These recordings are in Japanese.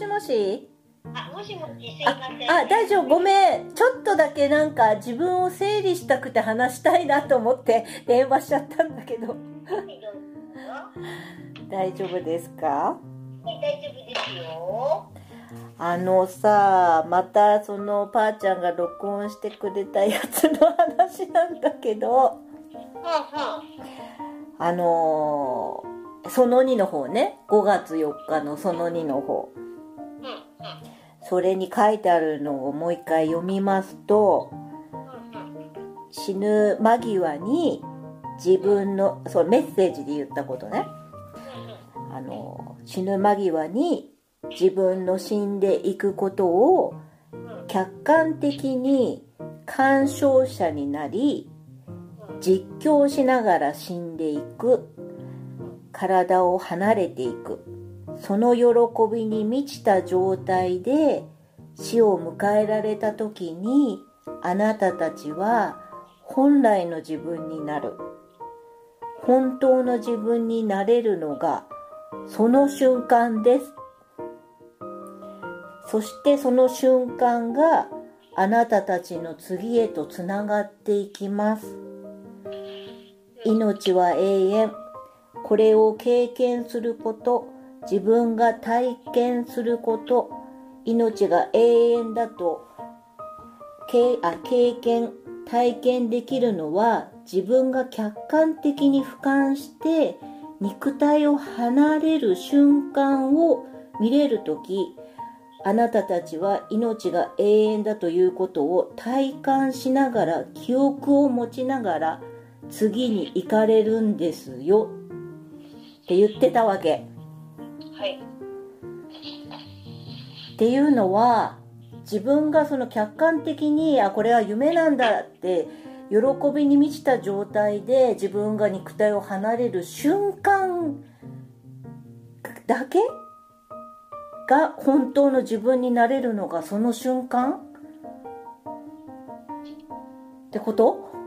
しもし？あ、もしもし、すいません。あ、大丈夫、ごめん。ちょっとだけなんか自分を整理したくて話したいなと思って電話しちゃったんだけど。大丈夫ですか？い、大丈夫ですよ。あのさ、またそのパーちゃんが録音してくれたやつの話なんだけど、はあのーその2の方ね、5月4日のその2の方。それに書いてあるのをもう一回読みますと、死ぬ間際に自分の、そう、メッセージで言ったことね。あの、死ぬ間際に自分の死んでいくことを客観的に鑑賞者になり、実況しながら死んでいく。体を離れていく。その喜びに満ちた状態で死を迎えられた時にあなたたちは本来の自分になる。本当の自分になれるのがその瞬間です。そしてその瞬間があなたたちの次へとつながっていきます。命は永遠。これを経験すること、自分が体験すること、命が永遠だと経あ経験、体験できるのは自分が客観的に俯瞰して肉体を離れる瞬間を見れるとき、あなたたちは命が永遠だということを体感しながら記憶を持ちながら次に行かれるんですよって言ってたわけ。っていうのは自分がその客観的にあこれは夢なんだって喜びに満ちた状態で自分が肉体を離れる瞬間だけが本当の自分になれるのがその瞬間ってこと？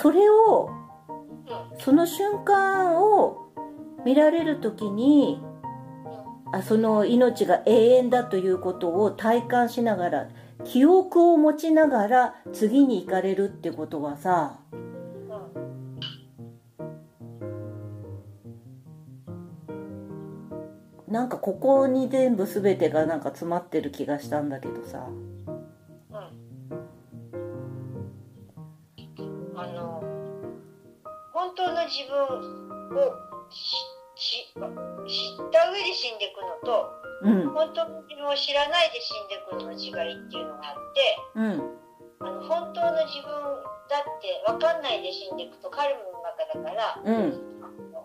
それをうん、その瞬間を見られる時にあその命が永遠だということを体感しながら記憶を持ちながら次に行かれるってことはさなんかここに全部全てがなんか詰まってる気がしたんだけどさの自分を知った上で死んでいくのと、うん。本当の自分を知らないで死んでいくのの違いっていうのがあって、うん。あの本当の自分だって分かんないで死んでいくとカルムの中だから、うん。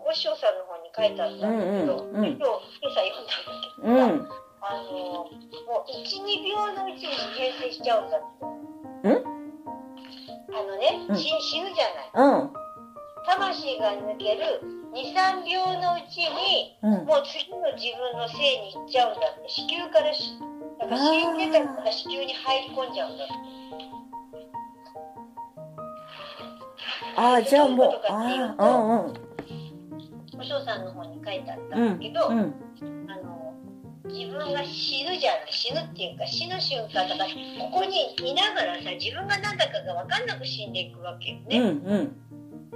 お師匠さんの方に書いてあったんだけど、うんうんうん。今日今朝読んだんだけどさ、うん。あのもう12秒のうちに形成しちゃうんだって。ん。あのね、死ぬじゃない。うん魂が抜ける23秒のうちにうん。もう次の自分の生に行っちゃうんだって。子宮からしだから死んでたから子宮に入り込んじゃうんだって。ああじゃあもうああうんうん。お嬢さんの方に書いてあったんだけど、うんあの自分が死ぬじゃない死ぬっていうか死ぬ瞬間だからここにいながらさ自分が何だかが分かんなく死んでいくわけよね、うんうん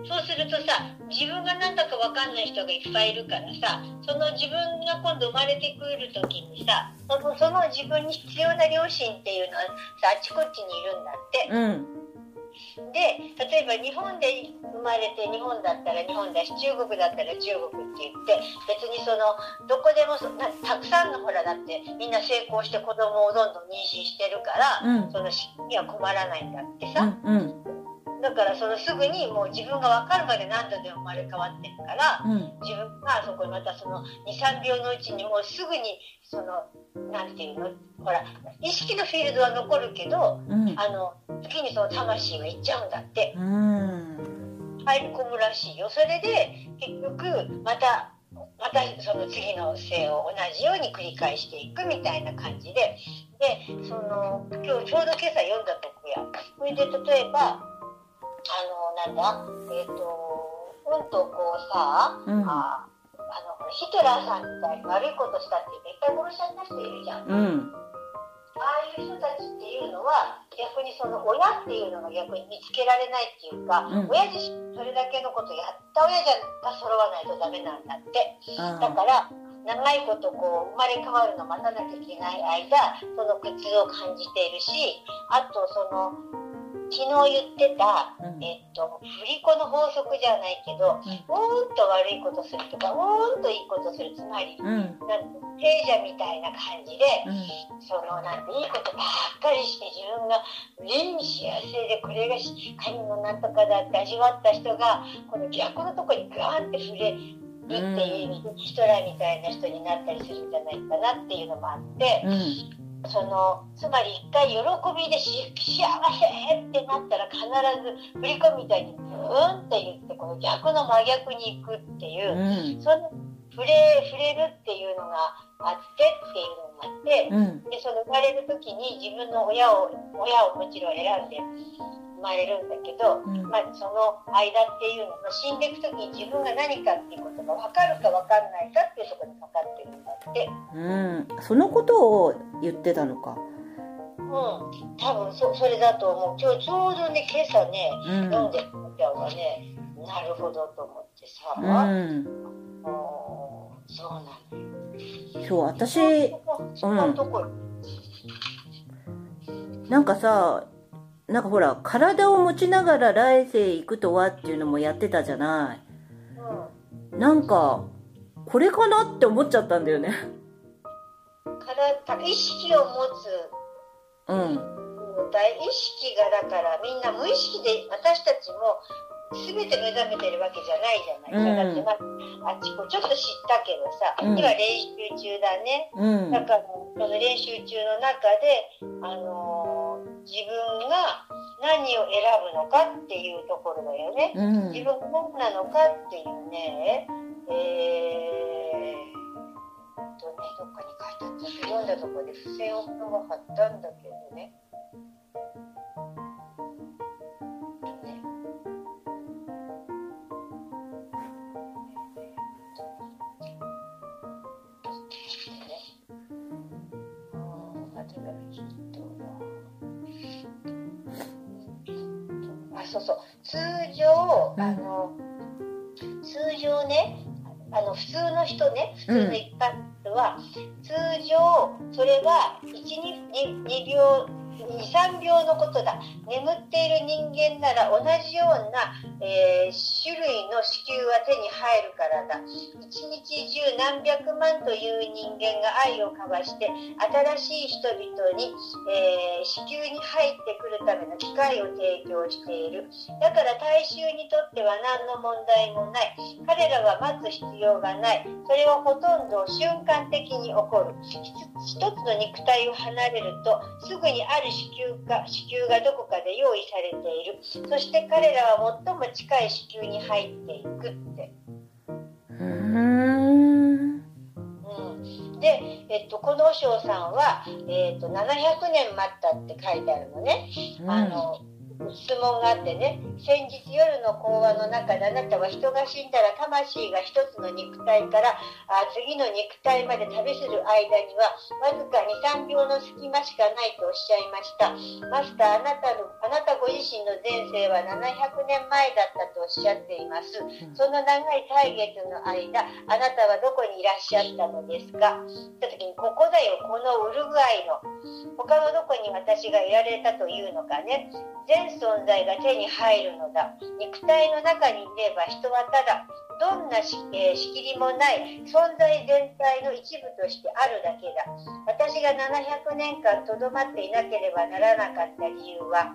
そうするとさ自分が何だか分かんない人がいっぱいいるからさその自分が今度生まれてくる時にさそのその自分に必要な両親っていうのはさあちこちにいるんだって。うん。で例えば日本で生まれて日本だったら日本だし中国だったら中国って言って別にそのどこでもたくさんのほらだってみんな成功して子供をどんどん妊娠してるから、うん。その死には困らないんだってうさ、んうんだからそのすぐにもう自分が分かるまで何度でも生まれ変わってるからうん。自分がそこにまたその23秒のうちにもうすぐにそのなんていうのほら意識のフィールドは残るけどうん。あの次にその魂が行っちゃうんだって。うん。入り込むらしいよ。それで結局またまたその次の生を同じように繰り返していくみたいな感じで。でその今日ちょうど今朝読んだとこや。それで例えばあのなんだえっ、とおうんとこうさ、うん。ああのヒトラーさんみたいに悪いことしたっていっぱい殺しちゃった人いるじゃん。うん。ああいう人たちっていうのは逆にその親っていうのが逆に見つけられないっていうか、うん。親自身それだけのことやった親じゃが揃わないとダメなんだって。あだから長いことこう生まれ変わるの待たなきゃいけない間その苦痛を感じているしあとその昨日言ってた、うん。えっと、振り子の法則じゃないけど、うーんと悪いことするとかうーんといいことするつまりうん。なんて聖者みたいな感じで、うん。そのなんていいことばっかりして自分が無に幸せでこれがし神のなんとかだって味わった人がこの逆のとこにガーンって触れるっていう意味でヒトラーみたいな人になったりするんじゃないかなっていうのもあってうんそのつまり一回喜びでし幸せってなったら必ず振り込みみたいにブーンって言ってこの逆の真逆に行くっていうう。んその触れ触れるっていうのがあってっていうのがあって、うんでその生まれる時に自分の親を親をもちろん選んで生まれるんだけど、うん。まあ、その間っていうのが死んでいく時に自分が何かっていうことが分かるか分かんないかっていうところにかかってるんだって。うん。そのことを言ってたのか？うん、多分そそれだと思う。今日ちょうどね今朝ねうん。読んでちゃんがねなるほどと思ってさ、うん。もうそうなのよそう私そのところ、なんかさなんかほら体を持ちながら来世行くとはっていうのもやってたじゃない。うんなんかこれかなって思っちゃったんだよね。体意識を持つ。うん。大意識がだからみんな無意識で私たちも全て目覚めてるわけじゃないじゃない、うん。だってまああっちこちょっと知ったけどさ、うん。今練習中だね。うん。だからその練習中の中で、あのー自分が何を選ぶのかっていうところだよね、うん。自分が何なのかっていうねえー、とねどっかに書いてあった。読んだところで付箋をが貼ったんだけどねねそうそう。通常あの通常ねあの普通の人ね普通の一般の人は、通常それは12秒23秒のことだ。眠っている人間なら同じような、えー種類の子宮は手に入るからだ。一日中何百万という人間が愛を交わして新しい人々に、えー子宮に入ってくるための機会を提供している。だから大衆にとっては何の問題もない。彼らは待つ必要がない。それはほとんど瞬間的に起こる。一つの肉体を離れるとすぐにある子宮か子宮がどこかで用意されている。そして彼らは最も近い子宮に入っていくって、で、えっと、この和尚さんは、えっと、700年待ったって書いてあるのね。あの質問があってね先日夜の講話の中であなたは人が死んだら魂が一つの肉体からあ次の肉体まで旅する間にはわずか23秒の隙間しかないとおっしゃいました。マスターあなたのあなたご自身の前世は700年前だったとおっしゃっています。その長い歳月の間あなたはどこにいらっしゃったのですか？って時にここだよこのウルグアイの。他のどこに私がいられたというのかね。全存在が手に入るのだ。肉体の中にいれば人はただどんなし、え仕切りもない存在全体の一部としてあるだけだ。私が700年間とどまっていなければならなかった理由は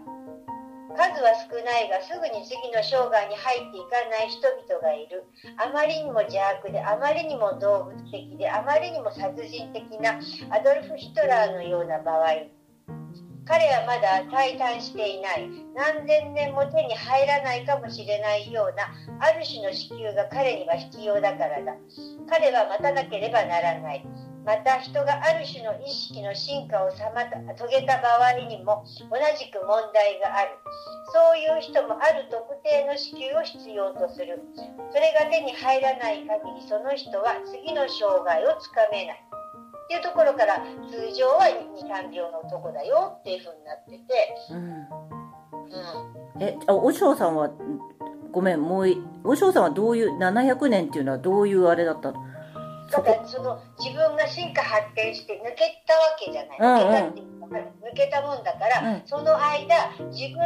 数は少ないがすぐに次の生涯に入っていかない人々がいる。あまりにも邪悪であまりにも動物的であまりにも殺人的なアドルフ・ヒトラーのような場合彼はまだ退団していない。何千年も手に入らないかもしれないようなある種の子宮が彼には必要だからだ。彼は待たなければならない。また人がある種の意識の進化を妨遂げた場合にも同じく問題がある。そういう人もある特定の子宮を必要とする。それが手に入らない限りその人は次の障害をつかめない。っていうところから通常は二三病の男だよっていうふうになってて、うん。うん、えあお嬢さんはごめんもういお嬢さんはどういう700年っていうのはどういうあれだったの？だからその自分が進化発展して抜けたわけじゃない、抜けたっていうか抜けたもんだから、うん。その間自分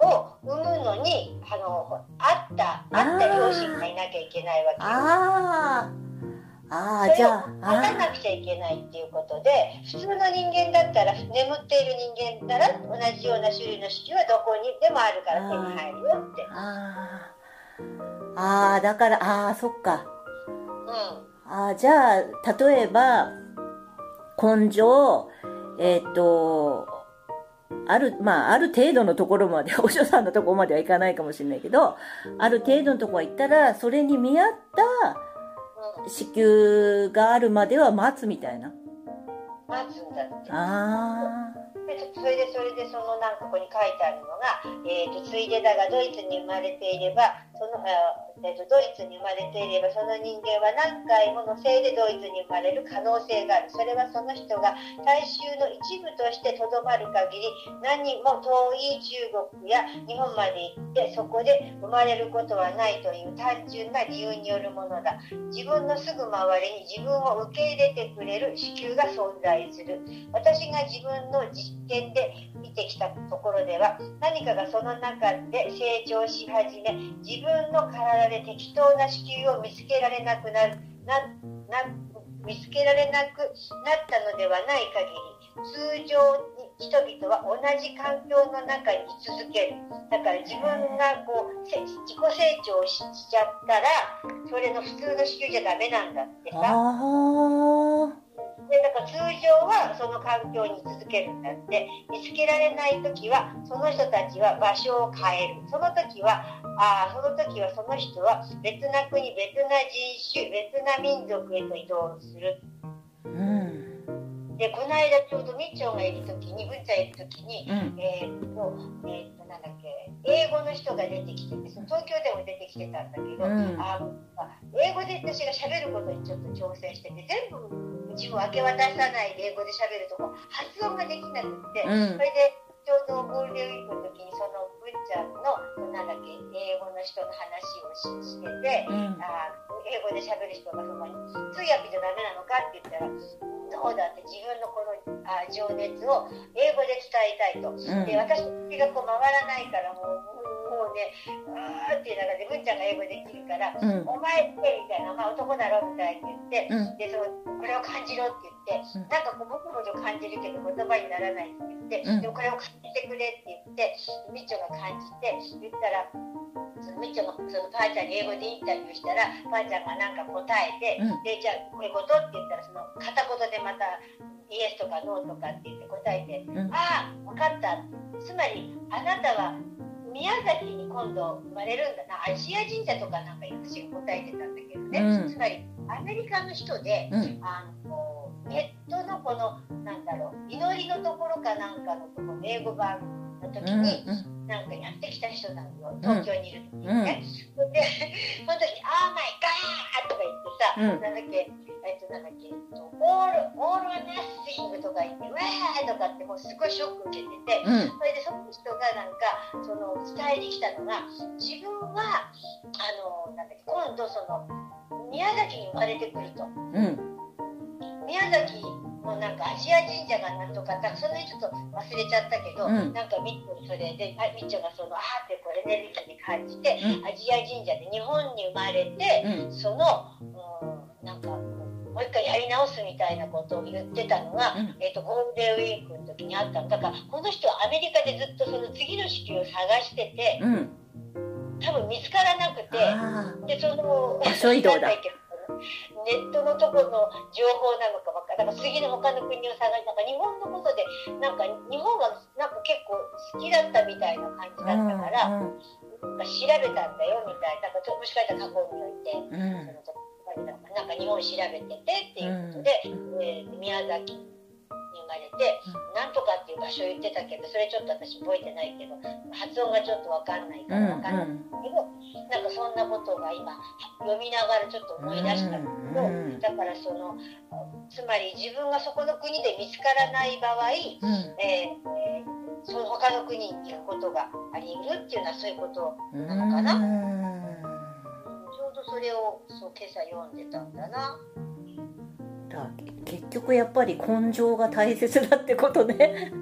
を産むのにあのあったあった両親がいなきゃいけないわけよあじゃあ待たあなくちゃいけないっていうことで普通の人間だったら眠っている人間なら同じような種類の子宮はどこにでもあるから手に入るよって。ーあー。あーだからああそっか。うん。あーじゃあ例えば根性えっ、とあるまあある程度のところまで お嬢さんのところまではいかないかもしれないけどある程度のところは行ったらそれに見合ったうん子宮があるまでは待つみたいな。待つんだって。あでそれでそれでそのなんかここに書いてあるのが、えー、とついでだがドイツに生まれていればその、えー、とドイツに生まれていればその人間は何回ものせいでドイツに生まれる可能性がある。それはその人が大衆の一部としてとどまる限り何も遠い中国や日本まで行ってそこで生まれることはないという単純な理由によるものだ。自分のすぐ周りに自分を受け入れてくれる子宮が存在する。私が自分の実験で見てきたところでは何かがその中で成長し始め自分の体で適当な子宮を見つけられなくなるなな見つけられなくなったのではない限り通常に人々は同じ環境の中に居続ける。だから自分がこう自己成長しちゃったらそれの普通の子宮じゃダメなんだってさ。はその環境に続けるんだって。見つけられない時はその人たちは場所を変える。その時はあーその時はその人は別な国別な人種別な民族へと移動する。うん。でこの間ちょうどみっちょんがいる時にぶっちゃんいる時にうん。えーっとえーっとなんだっけ英語の人が出てきててその東京でも出てきてたんだけど、うん。あの英語で私が喋ることにちょっと挑戦してて全部自分を明け渡さないで英語で喋るとこ発音ができなくって、うん。それでちょうどゴールデンウィークの時にそのちゃんのなんだっけ英語の人の話をししてて、うんあ英語で喋る人がその通訳じゃダメなのかって言ったらそうだって自分のこのあ情熱を英語で伝えたいと。うんで私がこう回らないからもうもうねあーってながらで文ちゃんが英語できるから「うん。お前って」みたいな「まあ男だろ」みたいに言ってうん。でそのこれを感じろって言って、うん。なんかこう僕も感じるけど言葉にならないって言って、うん。でもこれを感じてくれって言ってみっちょが感じて言ったらそのみっちょがそのばあちゃんに英語でインタビューしたらばあちゃんがなんか答えて、うん。でじゃあこういうことって言ったらその片言でまたイエスとかノーとかって言って答えてうん。ああ分かった。つまりあなたは宮崎に今度生まれるんだな。アジア神社とかなんか私が答えてたんだけどね、うん。つまりアメリカの人でうん。あのネットのこのなんだろう祈りのところかなんかのところ英語版の時うんに、なんかやってきた人なのよ東京にいる時にね、で その時に「あーマイガー!」とか言ってさ、うんなんだっけえっとなんだっけ「オールオールナッシング」とか言って「ウェー!」とかってもうすごいショック受けてて。うんそれでその人がなんかその伝えてきたのが自分はあのなんだっけ今度その宮崎に生まれてくるとうん宮崎のなんかアジア神社がなんとかだその辺ちょっと忘れちゃったけど、うん。なんかみっちょそれであみっちょがそのあーってこうエネルギーに感じて、うん。アジア神社で日本に生まれて、うん。その、うん、なんかもう一回やり直すみたいなことを言ってたのが、うん。えっとゴールデンウィークの時にあったの。だからこの人はアメリカでずっとその次の式を探しててうん。多分見つからなくてあでその場所移動だネットのところの情報なのかばっかだから次の他の国を探してなんか日本のことでなんか日本がなんか結構好きだったみたいな感じだったから、うんなんか調べたんだよみたいななんかもしかしたら過去において。うんそのなんか日本調べててっていうことで、えー宮崎に生まれて、なんとかっていう場所言ってたけどそれちょっと私覚えてないけど発音がちょっと分かんないかうんら分かんないけど、なんかそんなことが今読みながらちょっと思い出したんだけど、うんだからそのつまり自分がそこの国で見つからない場合、うん。えーその他の国に行くことがあり得るっていうのはそういうことうんなのかな。うん。ちょうどそれをそう今朝読んでたんだな。結局やっぱり根性が大切だってことね。